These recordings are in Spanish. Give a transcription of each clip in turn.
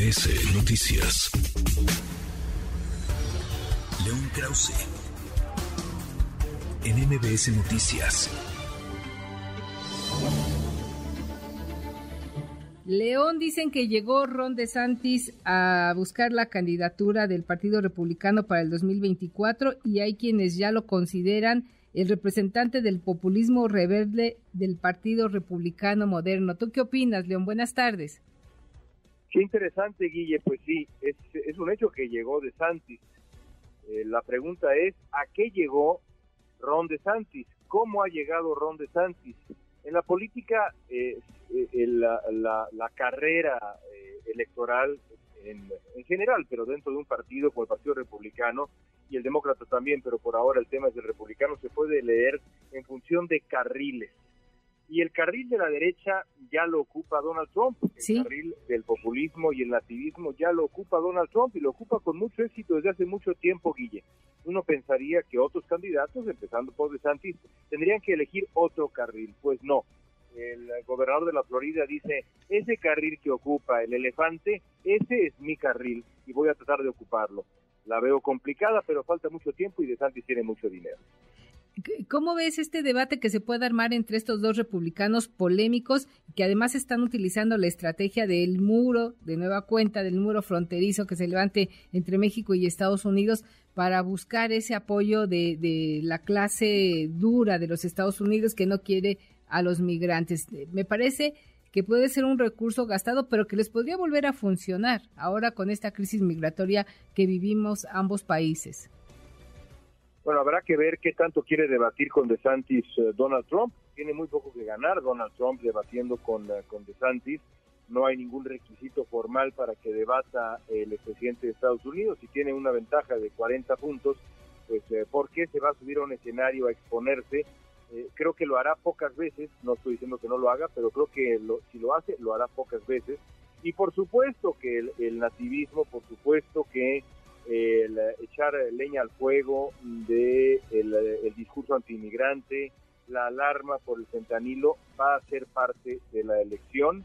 MBS Noticias. León Krause. En MBS Noticias. León dicen que llegó Ron DeSantis a buscar la candidatura del Partido Republicano para el 2024 y hay quienes ya lo consideran el representante del populismo rebelde del Partido Republicano Moderno. ¿Tú qué opinas, León? Buenas tardes. Qué interesante, Guille. Pues sí, es, un hecho que llegó DeSantis. Eh, la pregunta es, ¿a qué llegó Ron DeSantis? ¿Cómo ha llegado Ron DeSantis? En la política, eh, eh, la, carrera electoral en, general, pero dentro de un partido como el Partido Republicano y el Demócrata también, pero por ahora el tema es del Republicano, se puede leer en función de carriles. Y el carril de la derecha ya lo ocupa Donald Trump, el carril del populismo y el nativismo ya lo ocupa Donald Trump y lo ocupa con mucho éxito desde hace mucho tiempo, Guille. Uno pensaría que otros candidatos, empezando por DeSantis, tendrían que elegir otro carril. Pues no. El gobernador de la Florida dice, ese carril que ocupa el elefante, ese es mi carril y voy a tratar de ocuparlo. La veo complicada, pero falta mucho tiempo y DeSantis tiene mucho dinero. ¿Cómo ves este debate que se puede armar entre estos dos republicanos polémicos que además están utilizando la estrategia del muro, de nueva cuenta, del muro fronterizo que se levante entre México y Estados Unidos para buscar ese apoyo de, de la clase dura de los Estados Unidos que no quiere a los migrantes? Me parece que puede ser un recurso gastado, pero que les podría volver a funcionar ahora con esta crisis migratoria que vivimos ambos países. Bueno, habrá que ver qué tanto quiere debatir con DeSantis eh, Donald Trump. Tiene muy poco que ganar Donald Trump debatiendo con, uh, con DeSantis. No hay ningún requisito formal para que debata el presidente de Estados Unidos. Si tiene una ventaja de 40 puntos, pues eh, ¿por qué se va a subir a un escenario a exponerse? creo que lo hará pocas veces. No estoy diciendo que no lo haga, pero creo que si lo hace, lo hará pocas veces. Y por supuesto que el, el nativismo, por supuesto que echar leña al fuego de el, discurso antimigrante, la alarma por el fentanilo va a ser parte de la elección.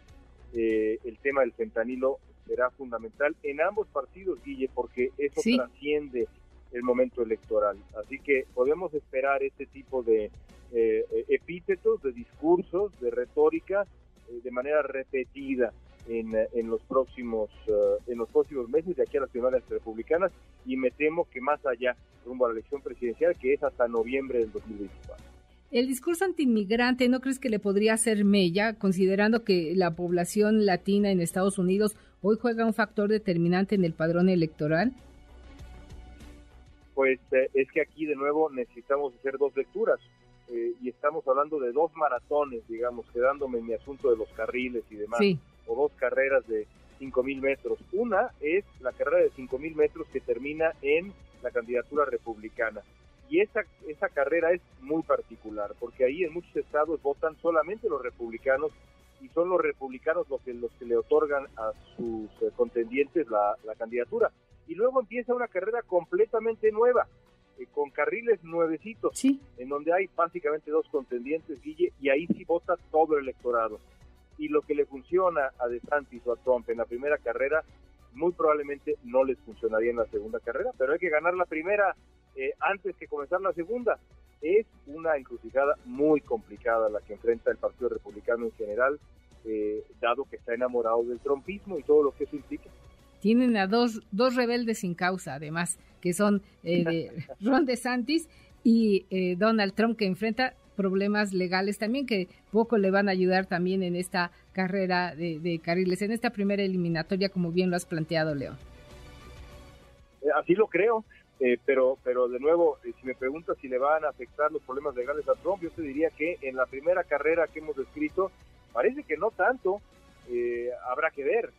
Eh, el tema del fentanilo será fundamental en ambos partidos, Guille, porque eso trasciende el momento electoral. Así que podemos esperar este tipo de eh, epítetos, de discursos, de retórica, eh, de manera repetida en, eh, en los próximos eh, en los próximos meses de aquí a las ciudades republicanas y me temo que más allá rumbo a la elección presidencial que es hasta noviembre del 2024. El discurso antiinmigrante, ¿no crees que le podría hacer mella, considerando que la población latina en Estados Unidos hoy juega un factor determinante en el padrón electoral? Pues eh, es que aquí de nuevo necesitamos hacer dos lecturas y estamos hablando de dos maratones, digamos, quedándome en mi asunto de los carriles y demás. Sí o dos carreras de 5.000 metros. Una es la carrera de 5.000 metros que termina en la candidatura republicana. Y esa, esa carrera es muy particular, porque ahí en muchos estados votan solamente los republicanos y son los republicanos los que, los que le otorgan a sus eh, contendientes la, candidatura. Y luego empieza una carrera completamente nueva, eh, con carriles nuevecitos, en donde hay básicamente dos contendientes, Guille, y ahí sí vota todo el electorado y lo que le funciona a DeSantis o a Trump en la primera carrera, muy probablemente no les funcionaría en la segunda carrera, pero hay que ganar la primera eh, antes que comenzar la segunda. Es una encrucijada muy complicada la que enfrenta el Partido Republicano en general, eh, dado que está enamorado del trumpismo y todo lo que eso implica. Tienen a dos, dos rebeldes sin causa, además, que son eh, de Ron DeSantis y Donald Trump, que enfrenta problemas legales también que poco le van a ayudar también en esta carrera de, carriles, en esta primera eliminatoria, como bien lo has planteado, Leo. Eh, así lo creo, eh, pero, pero de nuevo, eh, si me preguntas si le van a afectar los problemas legales a Trump, yo te diría que en la primera carrera que hemos descrito, parece que no tanto, habrá que ver,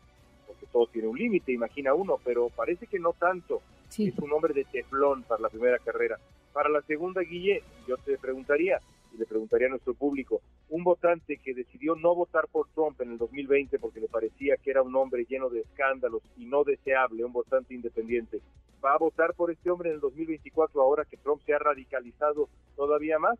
porque todo tiene un límite, imagina uno, pero parece que no tanto. Es un hombre de teflón para la primera carrera. Para la segunda, Guille, yo te preguntaría, le preguntaría a nuestro público, un votante que decidió no votar por Trump en el 2020 porque le parecía que era un hombre lleno de escándalos y no deseable, un votante independiente, ¿va a votar por este hombre en el 2024 ahora que Trump se ha radicalizado todavía más?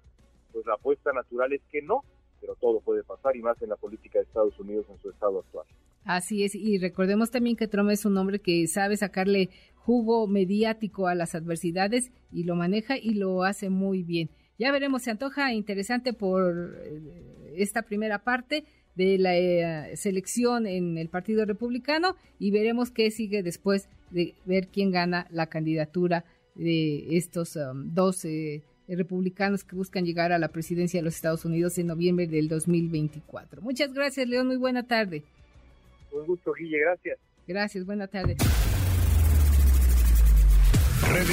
Pues la apuesta natural es que no, pero todo puede pasar y más en la política de Estados Unidos en su estado actual. Así es, y recordemos también que Trump es un hombre que sabe sacarle jugo mediático a las adversidades y lo maneja y lo hace muy bien. Ya veremos, se antoja interesante por eh, esta primera parte de la eh, selección en el Partido Republicano y veremos qué sigue después de ver quién gana la candidatura de estos um, dos eh, republicanos que buscan llegar a la presidencia de los Estados Unidos en noviembre del 2024. Muchas gracias, León. Muy buena tarde. Un gusto, Guille. Gracias. Gracias. Buena tarde.